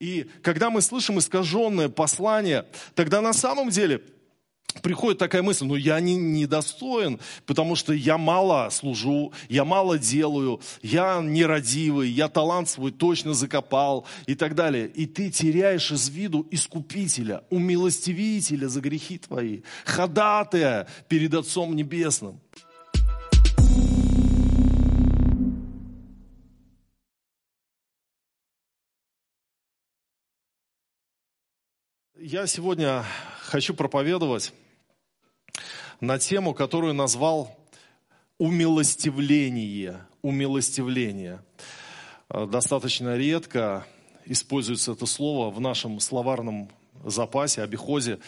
И когда мы слышим искаженное послание, тогда на самом деле приходит такая мысль, ну я не, недостоин, потому что я мало служу, я мало делаю, я нерадивый, я талант свой точно закопал и так далее. И ты теряешь из виду искупителя, умилостивителя за грехи твои, ходатая перед Отцом Небесным. Я сегодня хочу проповедовать на тему, которую назвал умилостивление. Умилостивление. Достаточно редко используется это слово в нашем словарном запасе, обиходе,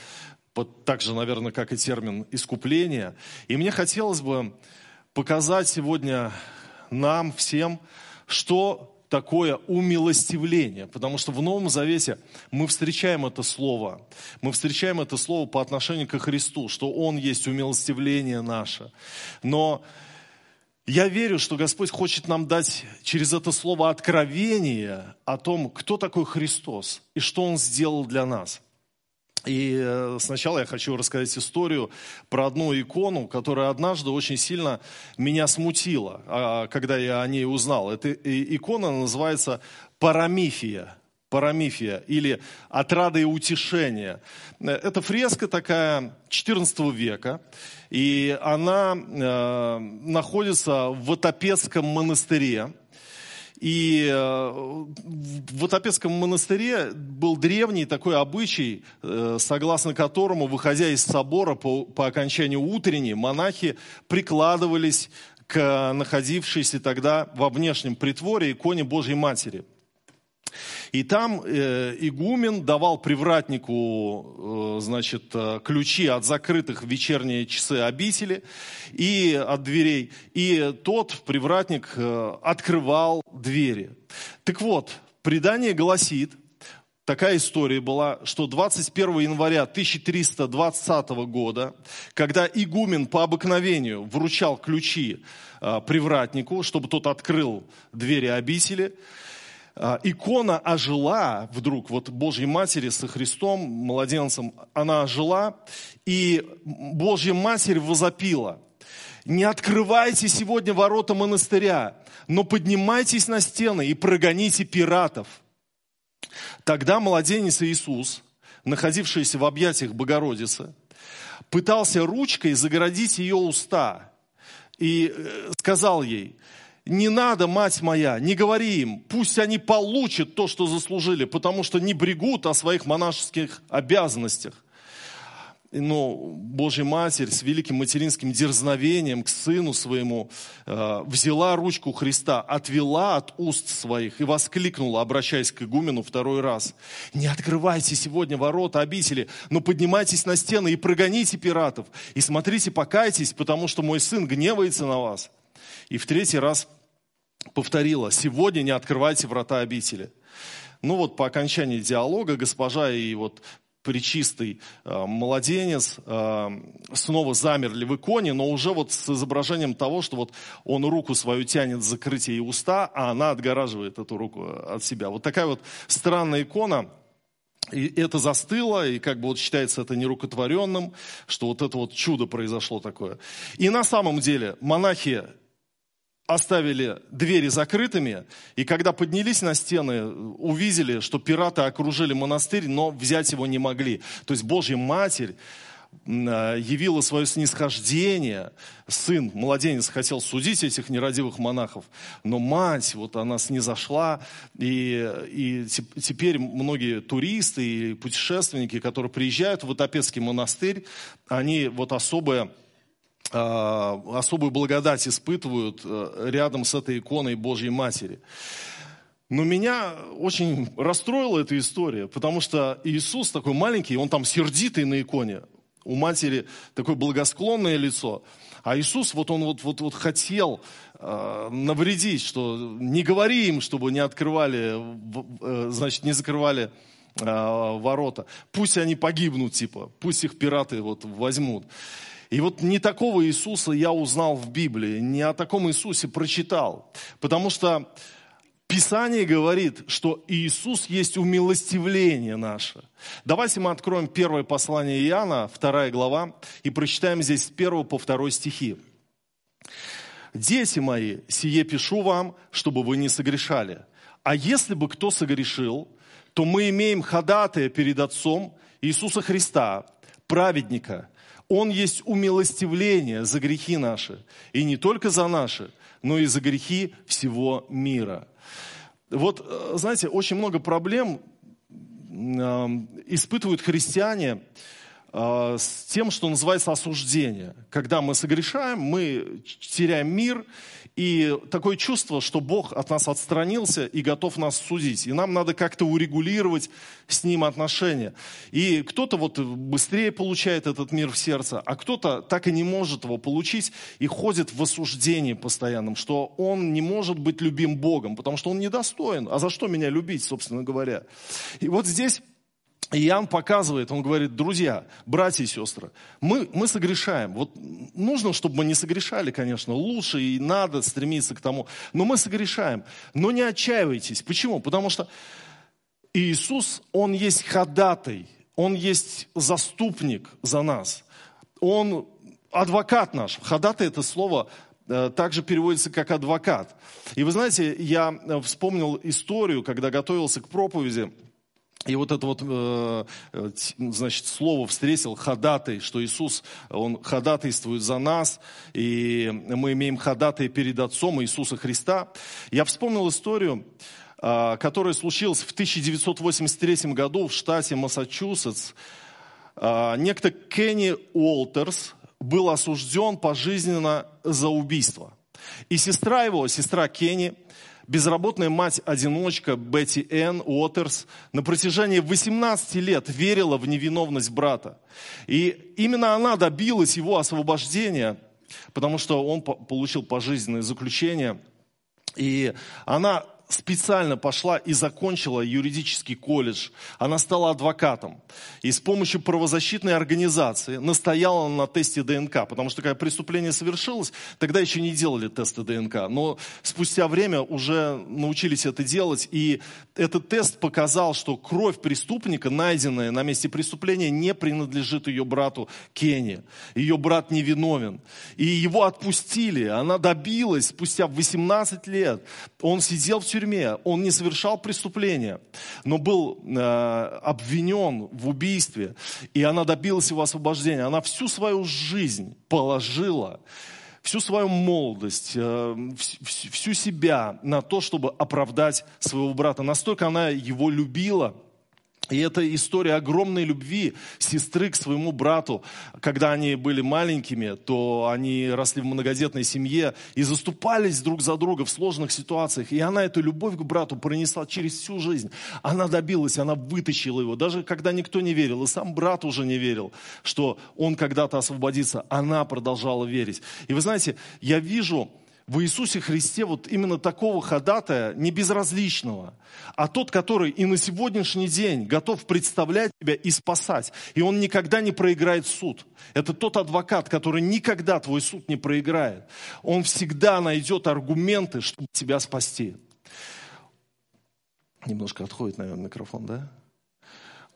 так же, наверное, как и термин искупление. И мне хотелось бы показать сегодня нам всем, что такое умилостивление, потому что в Новом Завете мы встречаем это слово, мы встречаем это слово по отношению к Христу, что Он есть умилостивление наше. Но я верю, что Господь хочет нам дать через это слово откровение о том, кто такой Христос и что Он сделал для нас – и э, сначала я хочу рассказать историю про одну икону, которая однажды очень сильно меня смутила, а, когда я о ней узнал. Эта икона называется Парамифия. Парамифия или «Отрада и утешение». Это фреска такая 14 века, и она э, находится в Ватопецком монастыре. И э, в Отопецком монастыре был древний такой обычай, э, согласно которому, выходя из собора по, по окончанию утренней, монахи прикладывались к находившейся тогда во внешнем притворе иконе Божьей Матери. И там э, игумен давал привратнику, э, значит, э, ключи от закрытых в вечерние часы обители и от дверей. И тот привратник э, открывал двери. Так вот, предание гласит, такая история была, что 21 января 1320 года, когда игумен по обыкновению вручал ключи э, привратнику, чтобы тот открыл двери обители, икона ожила вдруг, вот Божьей Матери со Христом, младенцем, она ожила, и Божья Матерь возопила, не открывайте сегодня ворота монастыря, но поднимайтесь на стены и прогоните пиратов. Тогда младенец Иисус, находившийся в объятиях Богородицы, пытался ручкой загородить ее уста и э, сказал ей, не надо, мать моя, не говори им, пусть они получат то, что заслужили, потому что не брегут о своих монашеских обязанностях. Но Божья Матерь с великим материнским дерзновением к сыну своему э, взяла ручку Христа, отвела от уст своих и воскликнула, обращаясь к игумену второй раз. «Не открывайте сегодня ворота обители, но поднимайтесь на стены и прогоните пиратов, и смотрите, покайтесь, потому что мой сын гневается на вас». И в третий раз повторила, сегодня не открывайте врата обители. Ну вот по окончании диалога госпожа и вот причистый э, младенец э, снова замерли в иконе, но уже вот с изображением того, что вот он руку свою тянет закрыть ей уста, а она отгораживает эту руку от себя. Вот такая вот странная икона, и это застыло, и как бы вот считается это нерукотворенным, что вот это вот чудо произошло такое. И на самом деле монахи оставили двери закрытыми, и когда поднялись на стены, увидели, что пираты окружили монастырь, но взять его не могли. То есть Божья Матерь а, явила свое снисхождение. Сын, младенец, хотел судить этих нерадивых монахов, но мать, вот она снизошла, и, и теперь многие туристы и путешественники, которые приезжают в Утопецкий монастырь, они вот особое особую благодать испытывают э, рядом с этой иконой Божьей Матери. Но меня очень расстроила эта история, потому что Иисус такой маленький, он там сердитый на иконе. У матери такое благосклонное лицо. А Иисус, вот он вот, вот, вот хотел э, навредить, что не говори им, чтобы не открывали, э, значит, не закрывали э, ворота. Пусть они погибнут, типа, пусть их пираты вот возьмут. И вот не такого Иисуса я узнал в Библии, не о таком Иисусе прочитал. Потому что Писание говорит, что Иисус есть умилостивление наше. Давайте мы откроем первое послание Иоанна, вторая глава, и прочитаем здесь с первого по второй стихи. «Дети мои, сие пишу вам, чтобы вы не согрешали. А если бы кто согрешил, то мы имеем ходатая перед Отцом Иисуса Христа, праведника. Он есть умилостивление за грехи наши, и не только за наши, но и за грехи всего мира». Вот, э, знаете, очень много проблем испытывают христиане, с тем, что называется осуждение. Когда мы согрешаем, мы теряем мир, и такое чувство, что Бог от нас отстранился и готов нас судить. И нам надо как-то урегулировать с Ним отношения. И кто-то вот быстрее получает этот мир в сердце, а кто-то так и не может его получить и ходит в осуждении постоянном, что он не может быть любим Богом, потому что он недостоин. А за что меня любить, собственно говоря? И вот здесь и Иоанн показывает, он говорит, друзья, братья и сестры, мы, мы согрешаем. Вот нужно, чтобы мы не согрешали, конечно, лучше и надо стремиться к тому. Но мы согрешаем. Но не отчаивайтесь. Почему? Потому что Иисус, Он есть ходатай, Он есть заступник за нас. Он адвокат наш. Ходатай это слово э, также переводится как адвокат. И вы знаете, я э, вспомнил историю, когда готовился к проповеди, и вот это вот, э, э, значит, слово встретил ходатай, что Иисус, Он ходатайствует за нас, и мы имеем ходатай перед Отцом Иисуса Христа. Я вспомнил историю, э, которая случилась в 1983 году в штате Массачусетс. Некто Кенни Уолтерс был осужден пожизненно за убийство. И сестра его, сестра Кенни, безработная мать-одиночка Бетти Энн Уотерс на протяжении 18 лет верила в невиновность брата. И именно она добилась его освобождения, потому что он получил пожизненное заключение. И она специально пошла и закончила юридический колледж. Она стала адвокатом. И с помощью правозащитной организации настояла на тесте ДНК. Потому что когда преступление совершилось, тогда еще не делали тесты ДНК. Но спустя время уже научились это делать. И этот тест показал, что кровь преступника, найденная на месте преступления, не принадлежит ее брату Кенни. Ее брат невиновен. И его отпустили. Она добилась спустя 18 лет. Он сидел в тюрьме тюрьме, он не совершал преступления, но был э, обвинен в убийстве, и она добилась его освобождения. Она всю свою жизнь положила всю свою молодость, э, всю себя на то, чтобы оправдать своего брата. Настолько она его любила, и это история огромной любви сестры к своему брату. Когда они были маленькими, то они росли в многодетной семье и заступались друг за друга в сложных ситуациях. И она эту любовь к брату пронесла через всю жизнь. Она добилась, она вытащила его. Даже когда никто не верил, и сам брат уже не верил, что он когда-то освободится, она продолжала верить. И вы знаете, я вижу в Иисусе Христе вот именно такого ходатая, не безразличного, а тот, который и на сегодняшний день готов представлять тебя и спасать. И он никогда не проиграет суд. Это тот адвокат, который никогда твой суд не проиграет. Он всегда найдет аргументы, чтобы тебя спасти. Немножко отходит, наверное, микрофон, да?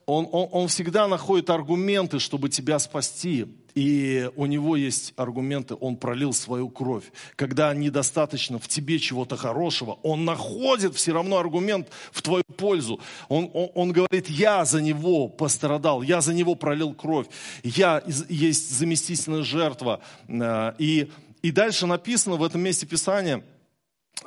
Он, он, он всегда находит аргументы, чтобы тебя спасти. И у него есть аргументы, он пролил свою кровь. Когда недостаточно в тебе чего-то хорошего, он находит все равно аргумент в твою пользу. Он, он, он говорит, я за него пострадал, я за него пролил кровь, я есть заместительная жертва. Э, и, и дальше написано в этом месте Писания,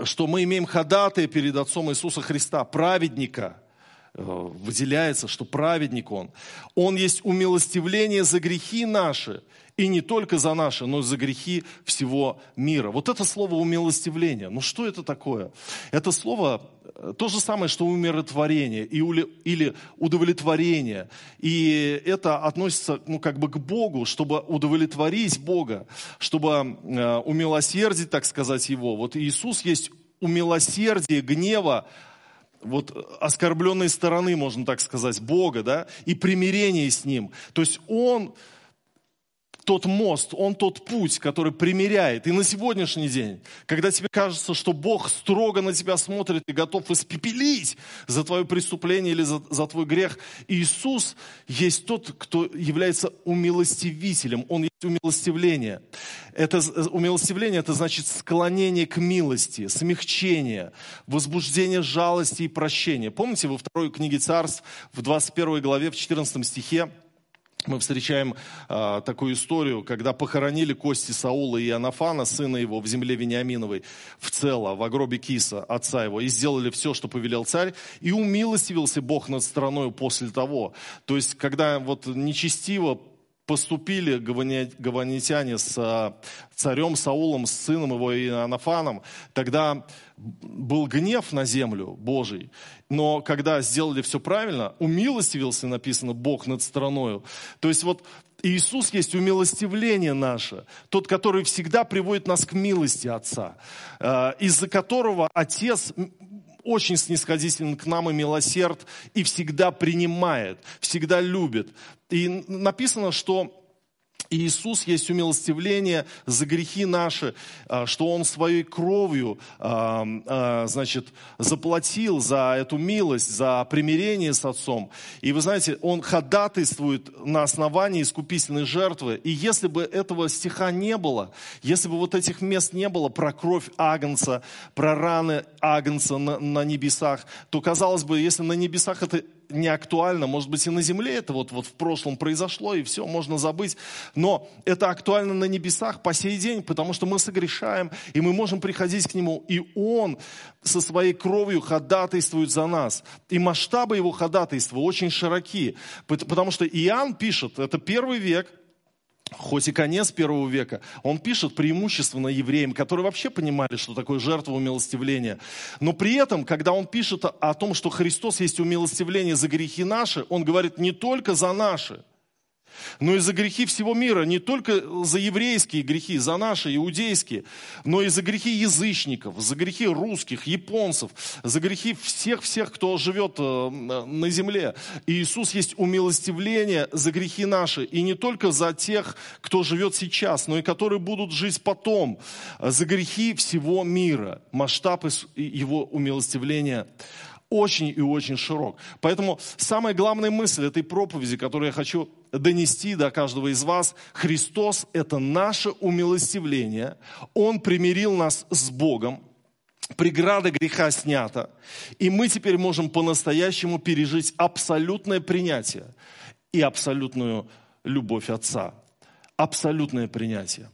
что мы имеем ходатая перед Отцом Иисуса Христа, праведника – выделяется, что праведник он. Он есть умилостивление за грехи наши, и не только за наши, но и за грехи всего мира. Вот это слово умилостивление. Ну что это такое? Это слово э, то же самое, что умиротворение или удовлетворение. И это относится ну, как бы к Богу, чтобы удовлетворить Бога, чтобы э, умилосердить, так сказать, Его. Вот Иисус есть умилосердие гнева вот оскорбленной стороны, можно так сказать, Бога, да, и примирение с Ним. То есть Он тот мост, Он тот путь, который примиряет. И на сегодняшний день, когда тебе кажется, что Бог строго на тебя смотрит и готов испепелить за твое преступление или за, за твой грех, Иисус есть тот, кто является умилостивителем. Он есть умилостивление. Это, умилостивление – это значит склонение к милости, смягчение, возбуждение жалости и прощения. Помните, во второй книге Царств, в 21 главе, в 14 стихе, мы встречаем а, такую историю, когда похоронили кости Саула и Анафана, сына его, в земле Вениаминовой, в цело, в гробе Киса, отца его, и сделали все, что повелел царь, и умилостивился Бог над страной после того. То есть, когда вот нечестиво поступили гаванитяне с а, царем Саулом, с сыном его и Анафаном, тогда был гнев на землю Божий. Но когда сделали все правильно, умилостивился, написано, Бог над страною. То есть вот Иисус есть умилостивление наше, тот, который всегда приводит нас к милости Отца, а, из-за которого Отец очень снисходителен к нам и милосерд, и всегда принимает, всегда любит. И написано, что Иисус есть умилостивление за грехи наши, а, что Он своей кровью, а, а, значит, заплатил за эту милость, за примирение с Отцом. И вы знаете, Он ходатайствует на основании искупительной жертвы. И если бы этого стиха не было, если бы вот этих мест не было про кровь Агнца, про раны Агнца на, на небесах, то казалось бы, если на небесах это не актуально, может быть, и на земле это вот, вот в прошлом произошло, и все, можно забыть. Но это актуально на небесах по сей день, потому что мы согрешаем, и мы можем приходить к Нему, и Он со своей кровью ходатайствует за нас. И масштабы Его ходатайства очень широки, потому что Иоанн пишет, это первый век, хоть и конец первого века, он пишет преимущественно евреям, которые вообще понимали, что такое жертва умилостивления. Но при этом, когда он пишет о том, что Христос есть умилостивление за грехи наши, он говорит не только за наши, но и за грехи всего мира, не только за еврейские грехи, за наши иудейские, но и за грехи язычников, за грехи русских, японцев, за грехи всех-всех, кто живет э, на земле. И Иисус есть умилостивление за грехи наши, и не только за тех, кто живет сейчас, но и которые будут жить потом, за грехи всего мира. Масштаб его умилостивления очень и очень широк. Поэтому самая главная мысль этой проповеди, которую я хочу донести до каждого из вас, Христос – это наше умилостивление. Он примирил нас с Богом, преграда греха снята, и мы теперь можем по-настоящему пережить абсолютное принятие и абсолютную любовь Отца. Абсолютное принятие.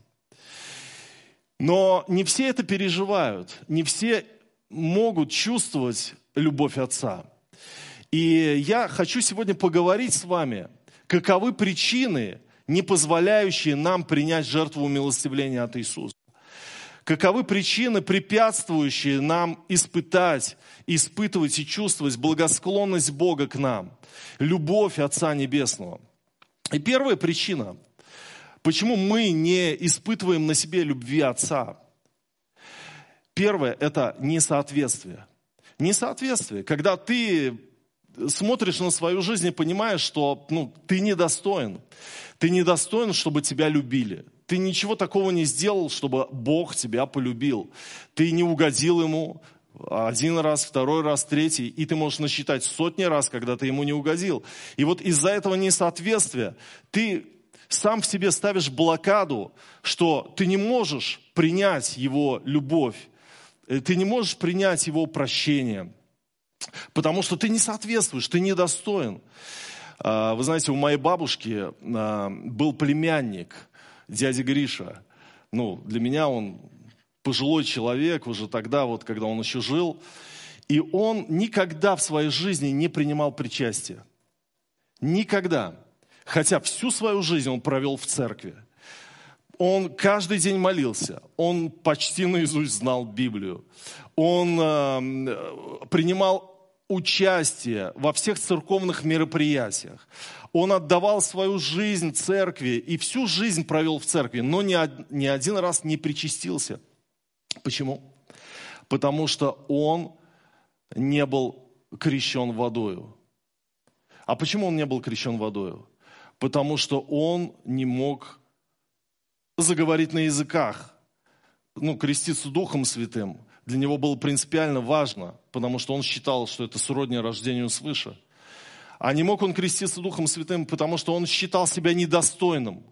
Но не все это переживают, не все могут чувствовать любовь Отца. И я хочу сегодня поговорить с вами, каковы причины, не позволяющие нам принять жертву умилостивления от Иисуса. Каковы причины, препятствующие нам испытать, испытывать и чувствовать благосклонность Бога к нам, любовь Отца Небесного. И первая причина, почему мы не испытываем на себе любви Отца. Первое – это несоответствие – несоответствие, когда ты смотришь на свою жизнь и понимаешь, что ну, ты недостоин. Ты недостоин, чтобы тебя любили. Ты ничего такого не сделал, чтобы Бог тебя полюбил. Ты не угодил Ему один раз, второй раз, третий, и ты можешь насчитать сотни раз, когда ты Ему не угодил. И вот из-за этого несоответствия ты сам в себе ставишь блокаду, что ты не можешь принять Его любовь, ты не можешь принять его прощение, потому что ты не соответствуешь, ты недостоин. А, вы знаете, у моей бабушки а, был племянник, дядя Гриша. Ну, для меня он пожилой человек, уже тогда, вот, когда он еще жил. И он никогда в своей жизни не принимал причастие. Никогда. Хотя всю свою жизнь он провел в церкви. Он каждый день молился, он почти наизусть знал Библию, он э, принимал участие во всех церковных мероприятиях. Он отдавал свою жизнь церкви и всю жизнь провел в церкви, но ни, ни один раз не причастился. Почему? Потому что он не был крещен водою. А почему он не был крещен водою? Потому что он не мог заговорить на языках, ну, креститься Духом Святым. Для него было принципиально важно, потому что он считал, что это сродни рождению свыше. А не мог он креститься Духом Святым, потому что он считал себя недостойным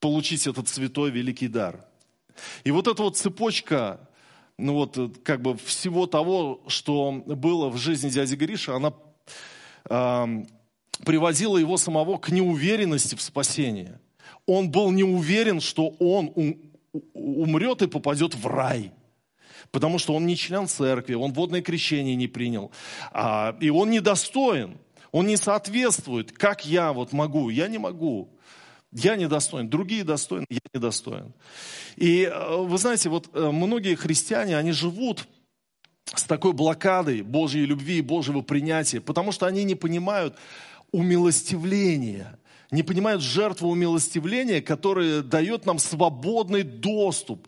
получить этот святой великий дар. И вот эта вот цепочка, ну вот как бы всего того, что было в жизни дяди Гриша, она э, приводила его самого к неуверенности в спасении. Он был не уверен, что он умрет и попадет в рай. Потому что он не член церкви, он водное крещение не принял. А, и он недостоин, он не соответствует. Как я вот могу? Я не могу. Я недостоин, другие достойны, я недостоин. И э, вы знаете, вот э, многие христиане, они живут с такой блокадой Божьей любви и Божьего принятия, потому что они не понимают умилостивления, не понимают жертву умилостивления, которая дает нам свободный доступ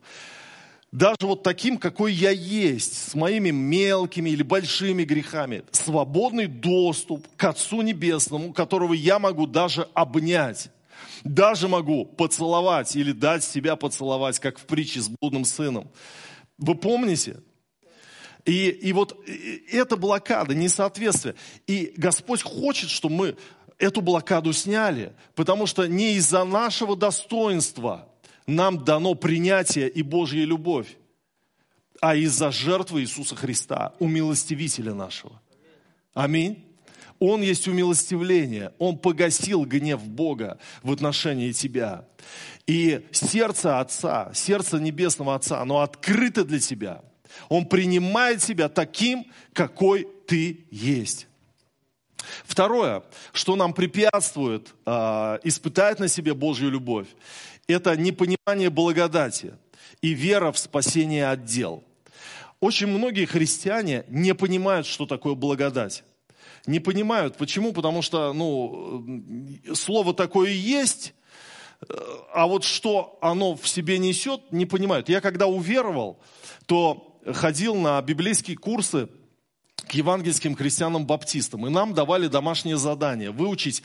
даже вот таким, какой я есть, с моими мелкими или большими грехами, свободный доступ к Отцу Небесному, которого я могу даже обнять. Даже могу поцеловать или дать себя поцеловать, как в притче с блудным сыном. Вы помните? И, и вот эта блокада, несоответствие. И Господь хочет, чтобы мы эту блокаду сняли, потому что не из-за нашего достоинства нам дано принятие и Божья любовь, а из-за жертвы Иисуса Христа, умилостивителя нашего. Аминь. Он есть умилостивление. Он погасил гнев Бога в отношении тебя. И сердце Отца, сердце Небесного Отца, оно открыто для тебя. Он принимает тебя таким, какой ты есть. Второе, что нам препятствует э, испытать на себе Божью любовь, это непонимание благодати и вера в спасение от дел. Очень многие христиане не понимают, что такое благодать не понимают. Почему? Потому что, ну, слово такое есть, а вот что оно в себе несет, не понимают. Я когда уверовал, то ходил на библейские курсы к евангельским христианам-баптистам, и нам давали домашнее задание выучить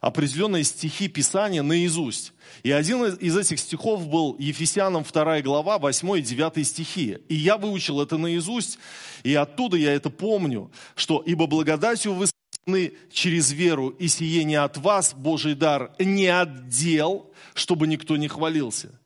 определенные стихи Писания наизусть. И один из этих стихов был Ефесянам 2 глава, 8 и 9 стихи. И я выучил это наизусть, и оттуда я это помню, что «Ибо благодатью вы спасены через веру, и сие не от вас, Божий дар, не от дел, чтобы никто не хвалился».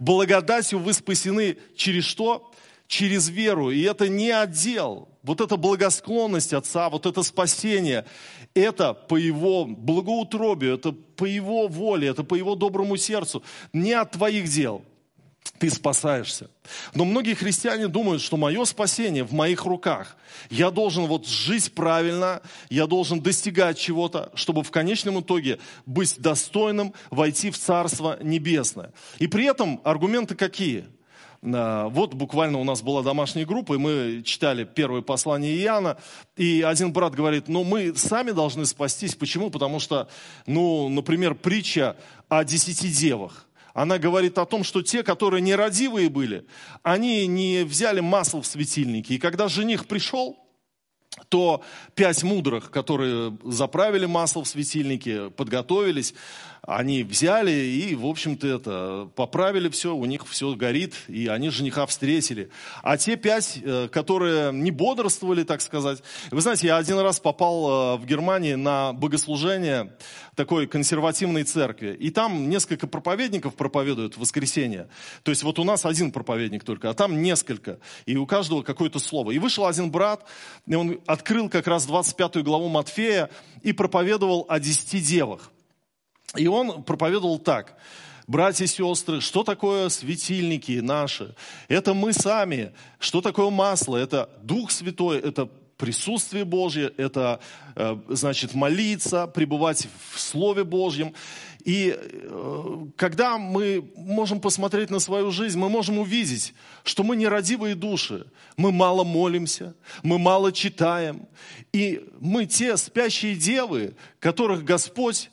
Благодатью вы спасены через что? Через веру. И это не отдел. Вот эта благосклонность Отца, вот это спасение, это по Его благоутробию, это по Его воле, это по Его доброму сердцу, не от твоих дел. Ты спасаешься. Но многие христиане думают, что мое спасение в моих руках. Я должен вот жить правильно, я должен достигать чего-то, чтобы в конечном итоге быть достойным войти в Царство Небесное. И при этом аргументы какие? А, вот буквально у нас была домашняя группа, и мы читали первое послание Иоанна, и один брат говорит, ну мы сами должны спастись. Почему? Потому что, ну, например, притча о десяти девах. Она говорит о том, что те, которые нерадивые были, они не взяли масло в светильнике. И когда жених пришел, то пять мудрых, которые заправили масло в светильнике, подготовились, они взяли и, в общем-то, это, поправили все, у них все горит, и они жениха встретили. А те пять, э, которые не бодрствовали, так сказать. Вы знаете, я один раз попал э, в Германии на богослужение такой консервативной церкви, и там несколько проповедников проповедуют в воскресенье. То есть вот у нас один проповедник только, а там несколько, и у каждого какое-то слово. И вышел один брат, и он открыл как раз 25 главу Матфея и проповедовал о десяти девах. И он проповедовал так. Братья и сестры, что такое светильники наши? Это мы сами. Что такое масло? Это Дух Святой, это присутствие Божье, это, э, значит, молиться, пребывать в Слове Божьем. И э, когда мы можем посмотреть на свою жизнь, мы можем увидеть, что мы нерадивые души. Мы мало молимся, мы мало читаем. И мы те спящие девы, которых Господь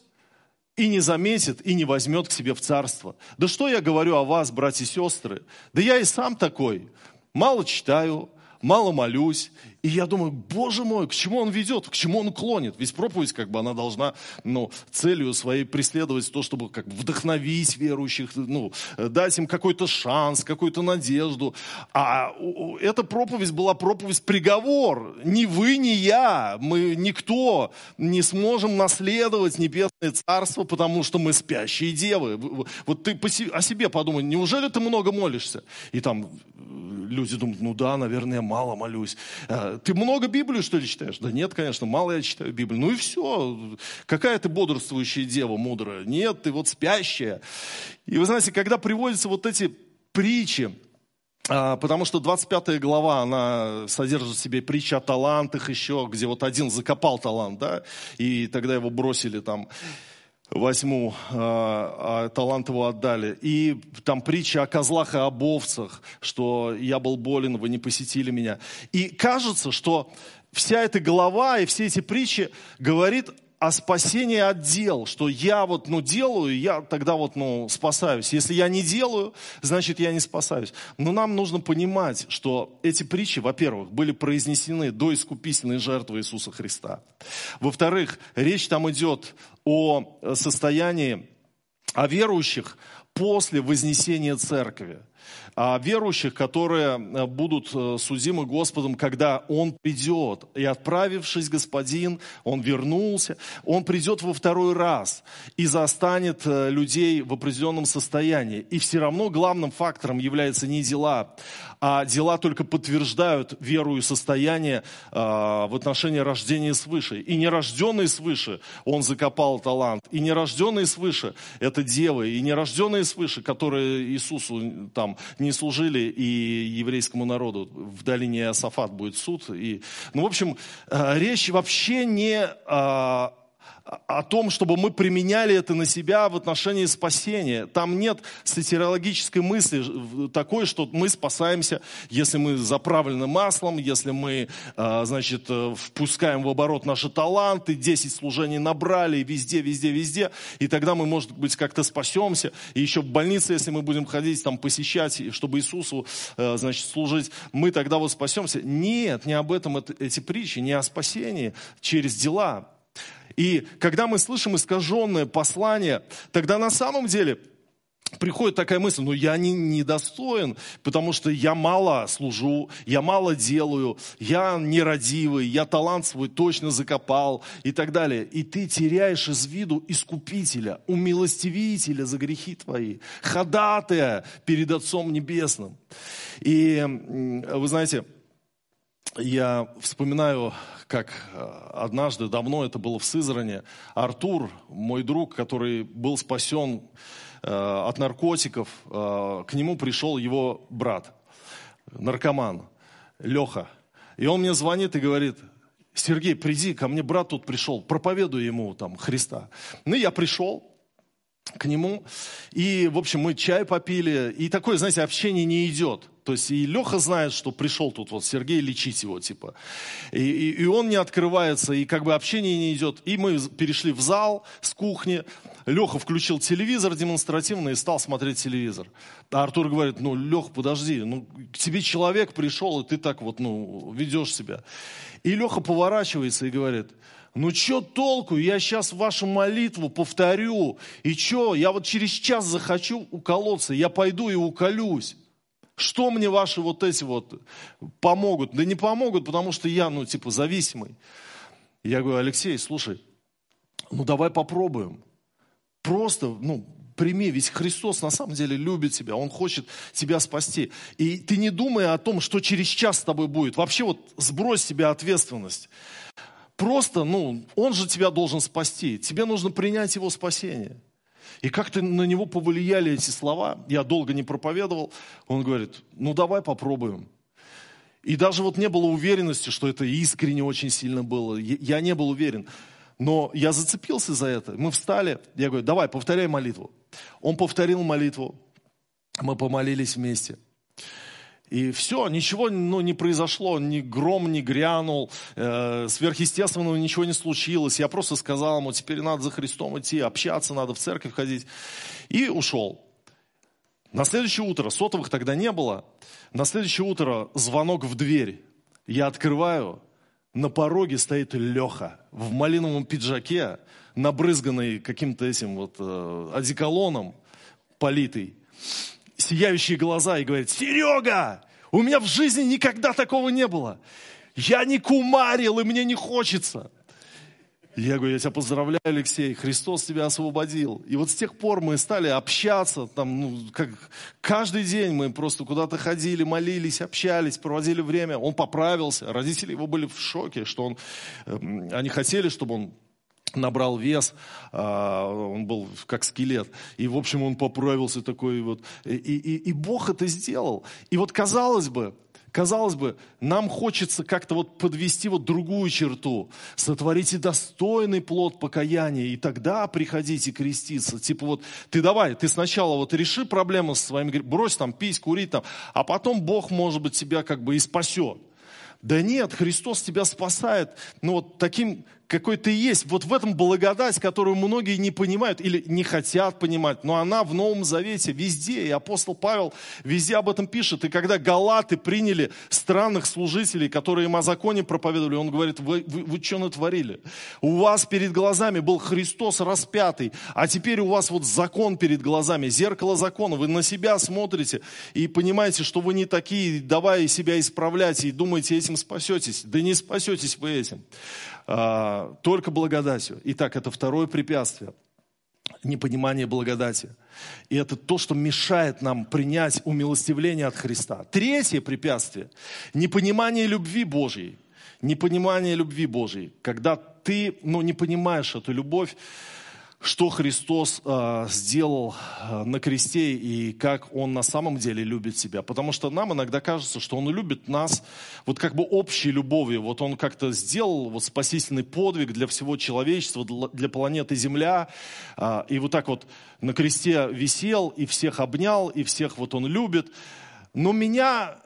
и не заметит, и не возьмет к себе в царство. Да что я говорю о вас, братья и сестры? Да я и сам такой. Мало читаю, мало молюсь, И я думаю, боже мой, к чему он ведет, к чему он клонит? Ведь проповедь, как бы, она должна, ну, целью своей преследовать то, чтобы как бы вдохновить верующих, ну, дать им какой-то шанс, какую-то надежду. А эта проповедь была проповедь приговор. Ни вы, ни я, мы никто не сможем наследовать небесное царство, потому что мы спящие девы. Вот ты о себе подумай, неужели ты много молишься? И там люди думают, ну да, наверное, мало молюсь. Ты много Библию, что ли, читаешь? Да нет, конечно, мало я читаю Библию. Ну и все. Какая ты бодрствующая дева мудрая? Нет, ты вот спящая. И вы знаете, когда приводятся вот эти притчи, а, Потому что 25 глава, она содержит в себе притчи о талантах еще, где вот один закопал талант, да, и тогда его бросили там возьму, а, а талант его отдали. И там притча о козлах и об овцах, что я был болен, вы не посетили меня. И кажется, что вся эта глава и все эти притчи говорит о спасении от дел, что я вот, ну, делаю, я тогда вот, ну, спасаюсь. Если я не делаю, значит, я не спасаюсь. Но нам нужно понимать, что эти притчи, во-первых, были произнесены до искупительной жертвы Иисуса Христа. Во-вторых, речь там идет о состоянии, о верующих после вознесения церкви верующих, которые э, будут э, судимы Господом, когда Он придет. И отправившись Господин, Он вернулся, Он придет во второй раз и застанет э, людей в определенном состоянии. И все равно главным фактором является не дела, а дела только подтверждают веру и состояние в отношении рождения свыше. И нерожденный свыше, он закопал талант. И нерожденный свыше, это девы. И нерожденные свыше, которые Иисусу там не служили и еврейскому народу. В долине Иосафат будет суд. И, ну, в общем, э, речь вообще не о том, чтобы мы применяли это на себя в отношении спасения. Там нет сатирологической мысли такой, что мы спасаемся, если мы заправлены маслом, если мы, а, значит, э, впускаем в оборот наши таланты, 10 служений набрали, везде, везде, везде, и тогда мы, может быть, как-то спасемся. И еще в больнице, если мы будем ходить, там, посещать, чтобы Иисусу, э, значит, служить, мы тогда вот спасемся. Нет, не об этом эти притчи, не о спасении через дела. И когда мы слышим искаженное послание, тогда на самом деле приходит такая мысль, ну я не, недостоин, потому что я мало служу, я мало делаю, я нерадивый, я талант свой точно закопал и так далее. И ты теряешь из виду искупителя, умилостивителя за грехи твои, ходатая перед Отцом Небесным. И вы знаете, я вспоминаю, как э, однажды, давно это было в Сызране, Артур, мой друг, который был спасен э, от наркотиков, э, к нему пришел его брат, наркоман, Леха. И он мне звонит и говорит, Сергей, приди, ко мне брат тут пришел, проповедуй ему там Христа. Ну, я пришел, к нему. И, в общем, мы чай попили. И такое, знаете, общение не идет. То есть и Леха знает, что пришел тут вот Сергей лечить его, типа. И, и, и он не открывается, и как бы общение не идет. И мы перешли в зал с кухни. Леха включил телевизор демонстративно и стал смотреть телевизор. А Артур говорит, ну, Лех, подожди, ну, к тебе человек пришел, и ты так вот, ну, ведешь себя. И Леха поворачивается и говорит, ну что толку, я сейчас вашу молитву повторю, и что, я вот через час захочу уколоться, я пойду и уколюсь. Что мне ваши вот эти вот помогут? Да не помогут, потому что я, ну, типа, зависимый. Я говорю, Алексей, слушай, ну давай попробуем. Просто, ну, прими, ведь Христос на самом деле любит тебя, Он хочет тебя спасти. И ты не думай о том, что через час с тобой будет. Вообще вот сбрось себе ответственность. Просто, ну, он же тебя должен спасти. Тебе нужно принять его спасение. И как-то на него повлияли эти слова. Я долго не проповедовал. Он говорит, ну давай попробуем. И даже вот не было уверенности, что это искренне очень сильно было. Я не был уверен. Но я зацепился за это. Мы встали. Я говорю, давай, повторяй молитву. Он повторил молитву. Мы помолились вместе. И все, ничего ну, не произошло, ни гром не грянул, э, сверхъестественного ничего не случилось. Я просто сказал ему, теперь надо за Христом идти, общаться надо, в церковь ходить. И ушел. На следующее утро, сотовых тогда не было, на следующее утро звонок в дверь. Я открываю, на пороге стоит Леха в малиновом пиджаке, набрызганный каким-то этим вот э, одеколоном политый, сияющие глаза и говорит, Серега, у меня в жизни никогда такого не было. Я не кумарил, и мне не хочется. Я говорю, я тебя поздравляю, Алексей, Христос тебя освободил. И вот с тех пор мы стали общаться, там, ну, как каждый день мы просто куда-то ходили, молились, общались, проводили время. Он поправился, родители его были в шоке, что он, эм, они хотели, чтобы он набрал вес, а, он был как скелет. И, в общем, он поправился такой вот. И, и, и Бог это сделал. И вот, казалось бы, Казалось бы, нам хочется как-то вот подвести вот другую черту. Сотворите достойный плод покаяния, и тогда приходите креститься. Типа вот, ты давай, ты сначала вот реши проблему со своими, брось там пить, курить там, а потом Бог, может быть, тебя как бы и спасет. Да нет, Христос тебя спасает, ну вот таким какой ты есть. Вот в этом благодать, которую многие не понимают или не хотят понимать, но она в Новом Завете везде, и апостол Павел везде об этом пишет. И когда галаты приняли странных служителей, которые им о законе проповедовали, он говорит, вы, вы, вы что натворили? У вас перед глазами был Христос распятый, а теперь у вас вот закон перед глазами, зеркало закона, вы на себя смотрите и понимаете, что вы не такие, давая себя исправлять и думаете, этим спасетесь. Да не спасетесь вы этим. А, только благодатью. Итак, это второе препятствие непонимание благодати. И это то, что мешает нам принять умилостивление от Христа. Третье препятствие – непонимание любви Божьей. Непонимание любви Божьей. Когда ты ну, не понимаешь эту любовь, что Христос э, сделал э, на кресте и как Он на самом деле любит тебя. Потому что нам иногда кажется, что Он любит нас вот как бы общей любовью. Вот Он как-то сделал вот спасительный подвиг для всего человечества, для планеты Земля. Э, и вот так вот на кресте висел и всех обнял, и всех вот Он любит. Но меня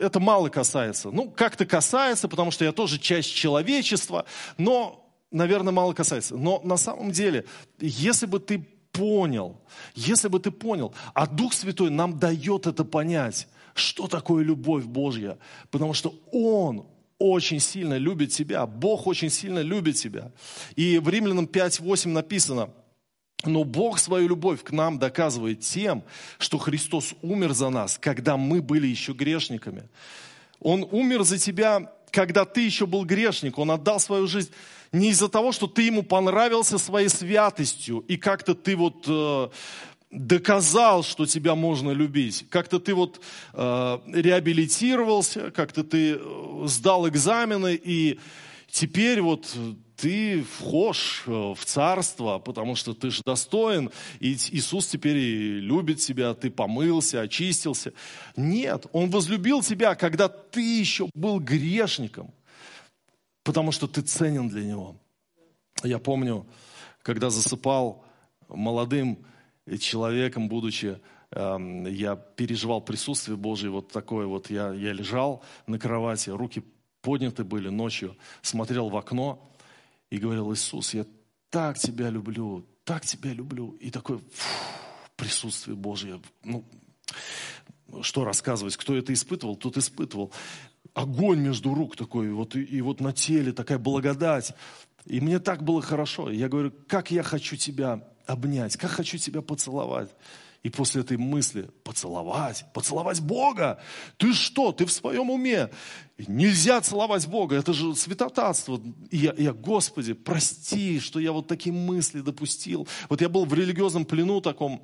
это мало касается. Ну, как-то касается, потому что я тоже часть человечества, но наверное, мало касается. Но на самом деле, если бы ты понял, если бы ты понял, а Дух Святой нам дает это понять, что такое любовь Божья, потому что Он очень сильно любит тебя, Бог очень сильно любит тебя. И в Римлянам 5.8 написано, но Бог свою любовь к нам доказывает тем, что Христос умер за нас, когда мы были еще грешниками. Он умер за тебя, когда ты еще был грешник. Он отдал свою жизнь не из-за того, что ты ему понравился своей святостью, и как-то ты вот э, доказал, что тебя можно любить. Как-то ты вот э, реабилитировался, как-то ты э, сдал экзамены, и теперь вот ты вхож э, в царство, потому что ты же достоин, и Иисус теперь и любит тебя, ты помылся, очистился. Нет, Он возлюбил тебя, когда ты еще был грешником потому что ты ценен для Него. Я помню, когда засыпал молодым человеком, будучи, эм, я переживал присутствие Божье, вот такое вот, я, я лежал на кровати, руки подняты были ночью, смотрел в окно и говорил, Иисус, я так тебя люблю, так тебя люблю. И такое фу, присутствие Божье, ну, что рассказывать, кто это испытывал, тот испытывал огонь между рук такой, вот, и, и вот на теле такая благодать. И мне так было хорошо. Я говорю, как я хочу тебя обнять, как хочу тебя поцеловать. И после этой мысли, поцеловать, поцеловать Бога. Ты что, ты в своем уме? Нельзя целовать Бога, это же святотатство. И я, я, Господи, прости, что я вот такие мысли допустил. Вот я был в религиозном плену таком,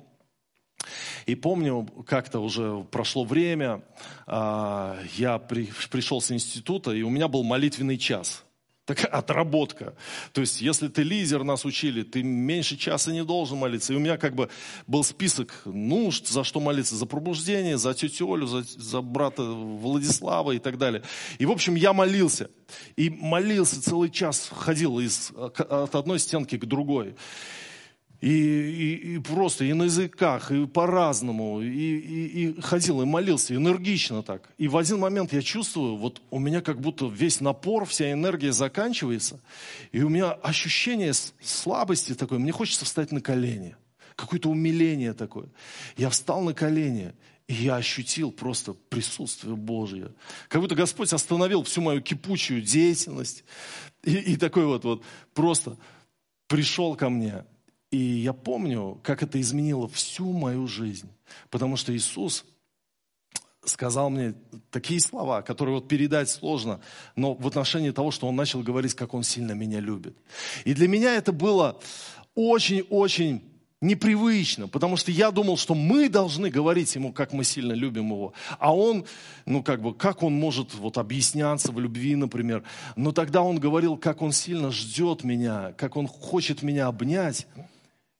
и помню, как-то уже прошло время, а, я пришел с института, и у меня был молитвенный час. Такая отработка. То есть, если ты лидер, нас учили, ты меньше часа не должен молиться. И у меня как бы был список нужд, за что молиться. За пробуждение, за тетю Олю, за, за брата Владислава и так далее. И, в общем, я молился. И молился целый час, ходил из, от одной стенки к другой. И, и, и просто и на языках, и по-разному, и, и, и ходил, и молился, энергично так. И в один момент я чувствую, вот у меня как будто весь напор, вся энергия заканчивается, и у меня ощущение слабости такое, мне хочется встать на колени, какое-то умиление такое. Я встал на колени, И я ощутил просто присутствие Божье. Как будто Господь остановил всю мою кипучую деятельность. И, и такой вот, вот просто пришел ко мне. И я помню, как это изменило всю мою жизнь. Потому что Иисус сказал мне такие слова, которые вот передать сложно, но в отношении того, что Он начал говорить, как Он сильно меня любит. И для меня это было очень-очень непривычно, потому что я думал, что мы должны говорить ему, как мы сильно любим его. А он, ну как бы, как он может вот объясняться в любви, например. Но тогда он говорил, как он сильно ждет меня, как он хочет меня обнять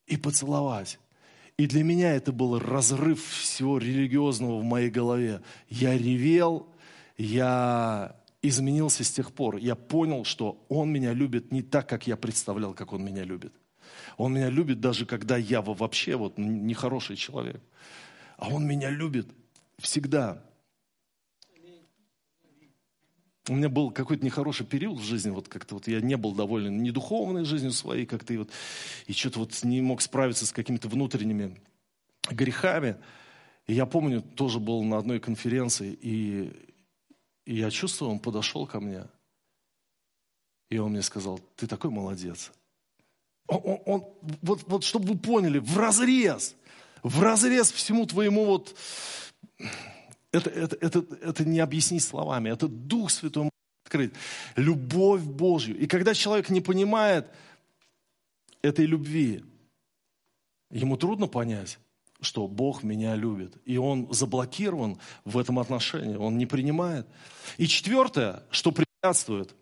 и поцеловать. И для меня это был разрыв всего религиозного в моей голове. Я ревел, я изменился с тех пор. Я понял, что он меня любит не так, как я представлял, как он меня любит. Он меня любит даже когда я вообще вот нехороший человек. А Он меня любит всегда. У меня был какой-то нехороший период в жизни, вот как-то вот я не был доволен ни духовной жизнью своей, как-то и вот, и что-то вот не мог справиться с какими-то внутренними грехами. И я помню, тоже был на одной конференции, и, и я чувствую, он подошел ко мне, и он мне сказал, ты такой молодец. Он, он, он, вот, вот чтобы вы поняли, в разрез, в разрез всему твоему вот, это, это, это, это не объяснить словами, это Дух Святой открыть, любовь Божью. И когда человек не понимает этой любви, ему трудно понять, что Бог меня любит. И он заблокирован в этом отношении, он не принимает. И четвертое, что препятствует,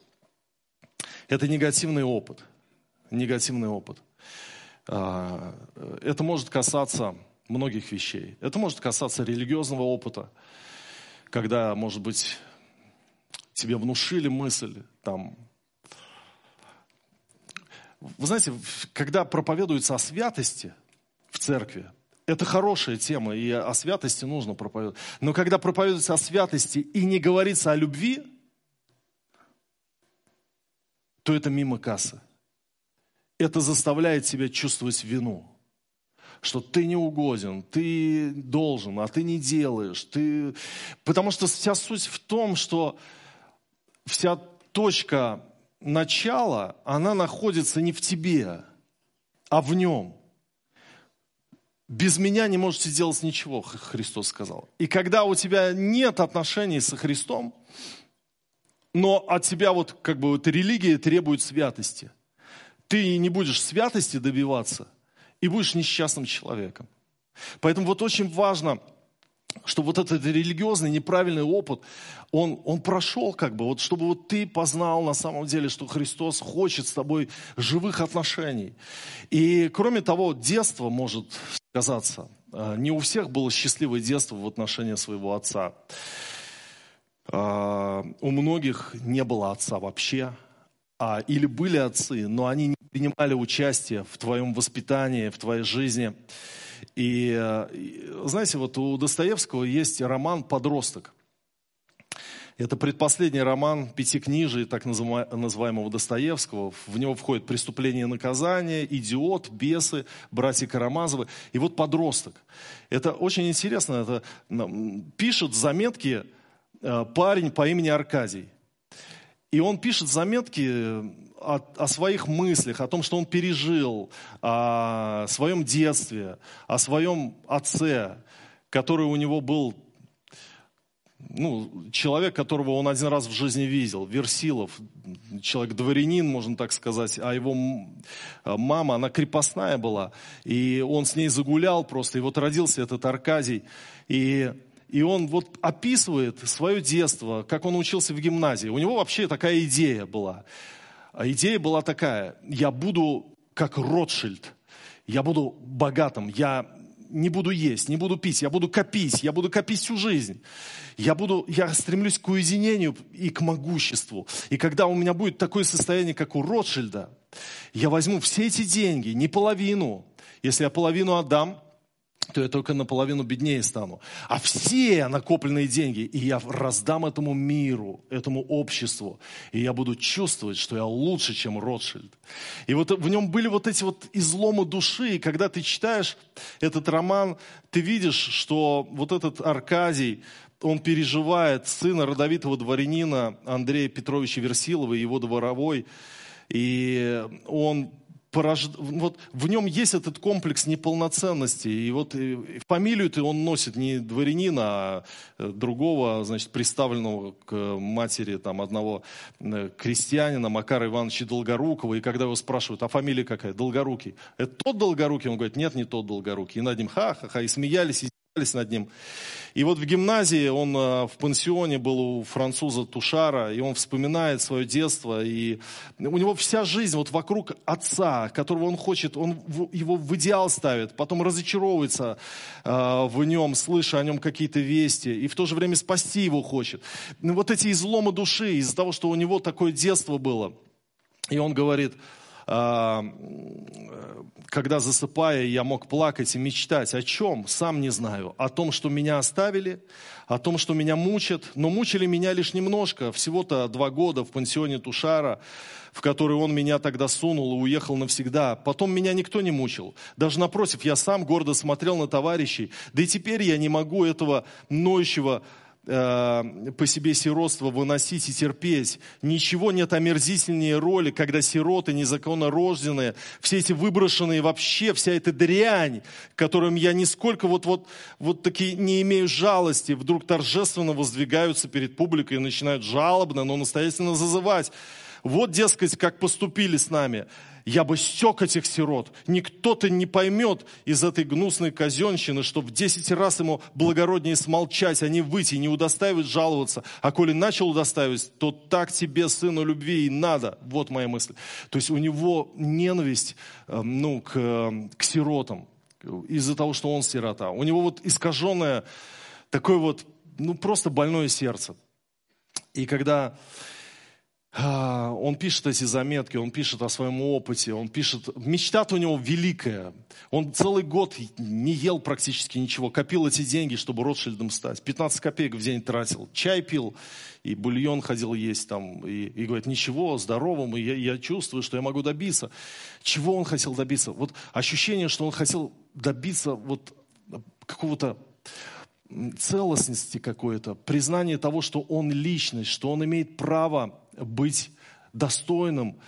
это негативный опыт – негативный опыт. А, это может касаться многих вещей. Это может касаться религиозного опыта, когда, может быть, тебе внушили мысль, там, вы знаете, когда проповедуется о святости в церкви, это хорошая тема, и о святости нужно проповедовать. Но когда проповедуется о святости и не говорится о любви, то это мимо кассы это заставляет себя чувствовать вину. Что ты не угоден, ты должен, а ты не делаешь. Ты... Потому что вся суть в том, что вся точка начала, она находится не в тебе, а в нем. Без меня не можете делать ничего, Христос сказал. И когда у тебя нет отношений со Христом, но от тебя вот как бы вот религия требует святости – ты не будешь святости добиваться и будешь несчастным человеком. Поэтому вот очень важно, чтобы вот этот религиозный неправильный опыт, он, он прошел как бы, вот чтобы вот ты познал на самом деле, что Христос хочет с тобой живых отношений. И кроме того, детство может сказаться. А, не у всех было счастливое детство в отношении своего отца. А, у многих не было отца вообще, а, или были отцы, но они принимали участие в твоем воспитании, в твоей жизни. И, э, знаете, вот у Достоевского есть роман «Подросток». Это предпоследний роман пятикнижия так называемого Достоевского. В него входит «Преступление и наказание», «Идиот», «Бесы», «Братья Карамазовы». И вот «Подросток». Это очень интересно. Это пишет заметки э, парень по имени Аркадий. И он пишет заметки о, о своих мыслях, о том, что он пережил, о своем детстве, о своем отце, который у него был ну, человек, которого он один раз в жизни видел, Версилов, человек-дворянин, можно так сказать, а его мама, она крепостная была, и он с ней загулял просто, и вот родился этот Аркадий, и и он вот описывает свое детство, как он учился в гимназии. У него вообще такая идея была. А идея была такая, я буду как Ротшильд, я буду богатым, я не буду есть, не буду пить, я буду копить, я буду копить всю жизнь. Я, буду, я стремлюсь к уединению и к могуществу. И когда у меня будет такое состояние, как у Ротшильда, я возьму все эти деньги, не половину. Если я половину отдам, то я только наполовину беднее стану. А все накопленные деньги, и я раздам этому миру, этому обществу, и я буду чувствовать, что я лучше, чем Ротшильд. И вот в нем были вот эти вот изломы души, и когда ты читаешь этот роман, ты видишь, что вот этот Аркадий, он переживает сына родовитого дворянина Андрея Петровича Версилова, его дворовой, и он порож... вот в нем есть этот комплекс неполноценности. И вот фамилию-то он носит не дворянина, а э, другого, значит, представленного к матери там, одного э, крестьянина, Макара Ивановича Долгорукова. И когда его спрашивают, а фамилия какая? Долгорукий. Это тот Долгорукий? Он говорит, нет, не тот Долгорукий. И над ним ха-ха-ха, и смеялись, и над ним. И вот в гимназии он э, в пансионе был у француза Тушара, и он вспоминает свое детство, и у него вся жизнь вот вокруг отца, которого он хочет, он его в идеал ставит, потом разочаровывается э, в нем, слыша о нем какие-то вести, и в то же время спасти его хочет. Ну, вот эти изломы души из-за того, что у него такое детство было. И он говорит, а, когда засыпая, я мог плакать и мечтать. О чем? Сам не знаю. О том, что меня оставили, о том, что меня мучат. Но мучили меня лишь немножко, всего-то два года в пансионе Тушара, в который он меня тогда сунул и уехал навсегда. Потом меня никто не мучил. Даже напротив, я сам гордо смотрел на товарищей. Да и теперь я не могу этого ноющего по себе сиротство выносить и терпеть. Ничего нет омерзительнее роли, когда сироты, незаконно рожденные, все эти выброшенные вообще, вся эта дрянь, которым я нисколько вот, вот, вот таки не имею жалости, вдруг торжественно воздвигаются перед публикой и начинают жалобно, но настоятельно зазывать. Вот, дескать, как поступили с нами я бы стек этих сирот. Никто-то не поймет из этой гнусной казенщины, что в десять раз ему благороднее смолчать, а не выйти, не удостаивать жаловаться. А коли начал удостаивать, то так тебе, сыну любви, и надо. Вот моя мысль. То есть у него ненависть эм, ну, к, эм, к сиротам из-за того, что он сирота. У него вот искаженное такое вот, ну просто больное сердце. И когда он пишет эти заметки, он пишет о своем опыте, он пишет, мечта-то у него великая. Он целый год не ел практически ничего, копил эти деньги, чтобы Ротшильдом стать. 15 копеек в день тратил, чай пил, и бульон ходил есть там, и, и говорит, ничего, здоровым, и я, я чувствую, что я могу добиться. Чего он хотел добиться? Вот ощущение, что он хотел добиться вот какого-то целостности какой-то, признание того, что он личность, что он имеет право быть достойным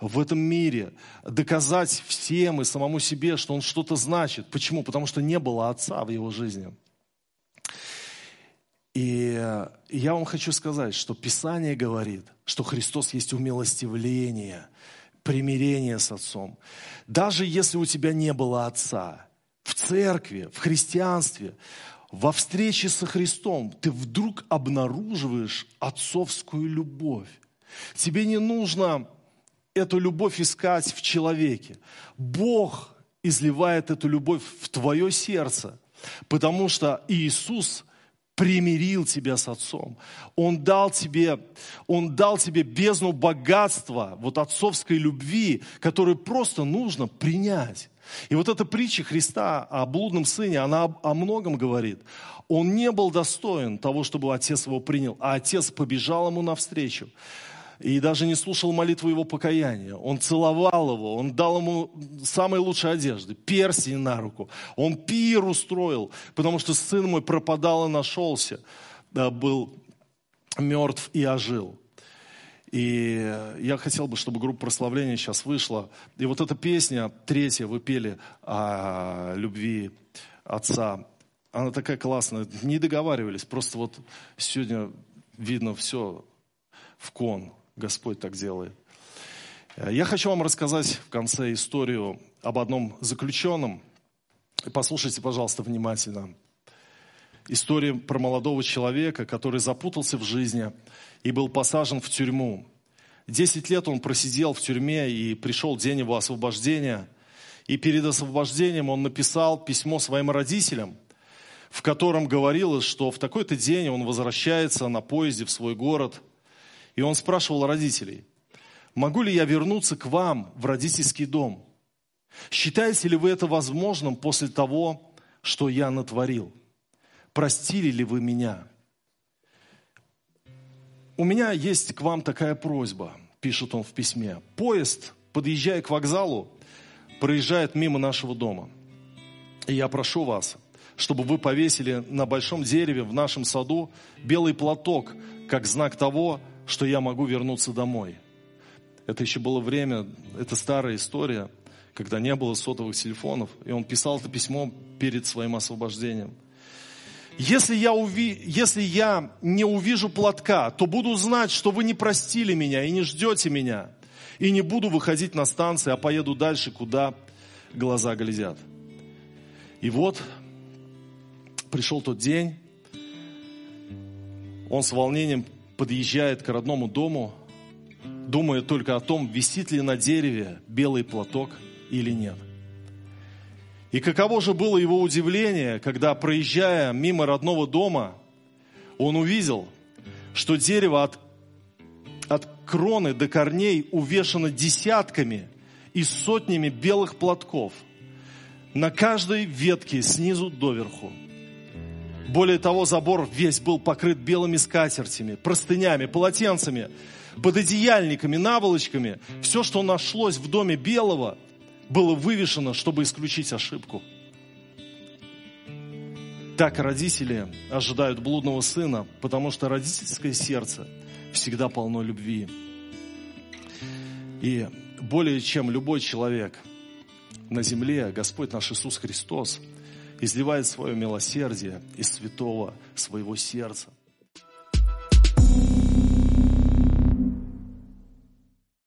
в этом мире, доказать всем и самому себе, что он что-то значит. Почему? Потому что не было отца в его жизни. И я вам хочу сказать, что Писание говорит, что Христос есть умилостивление, примирение с Отцом. Даже если у тебя не было Отца, в церкви, в христианстве, во встрече со Христом ты вдруг обнаруживаешь отцовскую любовь. Тебе не нужно эту любовь искать в человеке. Бог изливает эту любовь в твое сердце, потому что Иисус примирил тебя с Отцом. Он дал тебе, он дал тебе бездну богатства, вот отцовской любви, которую просто нужно принять. И вот эта притча Христа о блудном сыне, она о многом говорит. Он не был достоин того, чтобы отец его принял, а отец побежал ему навстречу и даже не слушал молитву его покаяния. Он целовал его, он дал ему самые лучшие одежды, перстень на руку. Он пир устроил, потому что сын мой пропадал и нашелся, был мертв и ожил. И я хотел бы, чтобы группа прославления сейчас вышла. И вот эта песня, третья, вы пели о любви отца. Она такая классная. Не договаривались, просто вот сегодня видно все в кон. Господь так делает. Я хочу вам рассказать в конце историю об одном заключенном. Послушайте, пожалуйста, внимательно. История про молодого человека, который запутался в жизни и был посажен в тюрьму. Десять лет он просидел в тюрьме, и пришел день его освобождения. И перед освобождением он написал письмо своим родителям, в котором говорилось, что в такой-то день он возвращается на поезде в свой город. И он спрашивал родителей, могу ли я вернуться к вам в родительский дом? Считаете ли вы это возможным после того, что я натворил? Простили ли вы меня? У меня есть к вам такая просьба, пишет он в письме. Поезд, подъезжая к вокзалу, проезжает мимо нашего дома. И я прошу вас, чтобы вы повесили на большом дереве в нашем саду белый платок, как знак того, что я могу вернуться домой. Это еще было время, это старая история, когда не было сотовых телефонов, и он писал это письмо перед своим освобождением. Если я, уви... Если я не увижу платка, то буду знать, что вы не простили меня и не ждете меня. И не буду выходить на станции, а поеду дальше, куда глаза глядят. И вот пришел тот день, он с волнением подъезжает к родному дому, думая только о том, висит ли на дереве белый платок или нет. И каково же было его удивление, когда, проезжая мимо родного дома, он увидел, что дерево от, от кроны до корней увешано десятками и сотнями белых платков. На каждой ветке снизу доверху – более того, забор весь был покрыт белыми скатертями, простынями, полотенцами, пододеяльниками, наволочками. Все, что нашлось в доме белого, было вывешено, чтобы исключить ошибку. Так родители ожидают блудного сына, потому что родительское сердце всегда полно любви. И более чем любой человек на земле, Господь наш Иисус Христос – изливает свое милосердие из святого своего сердца.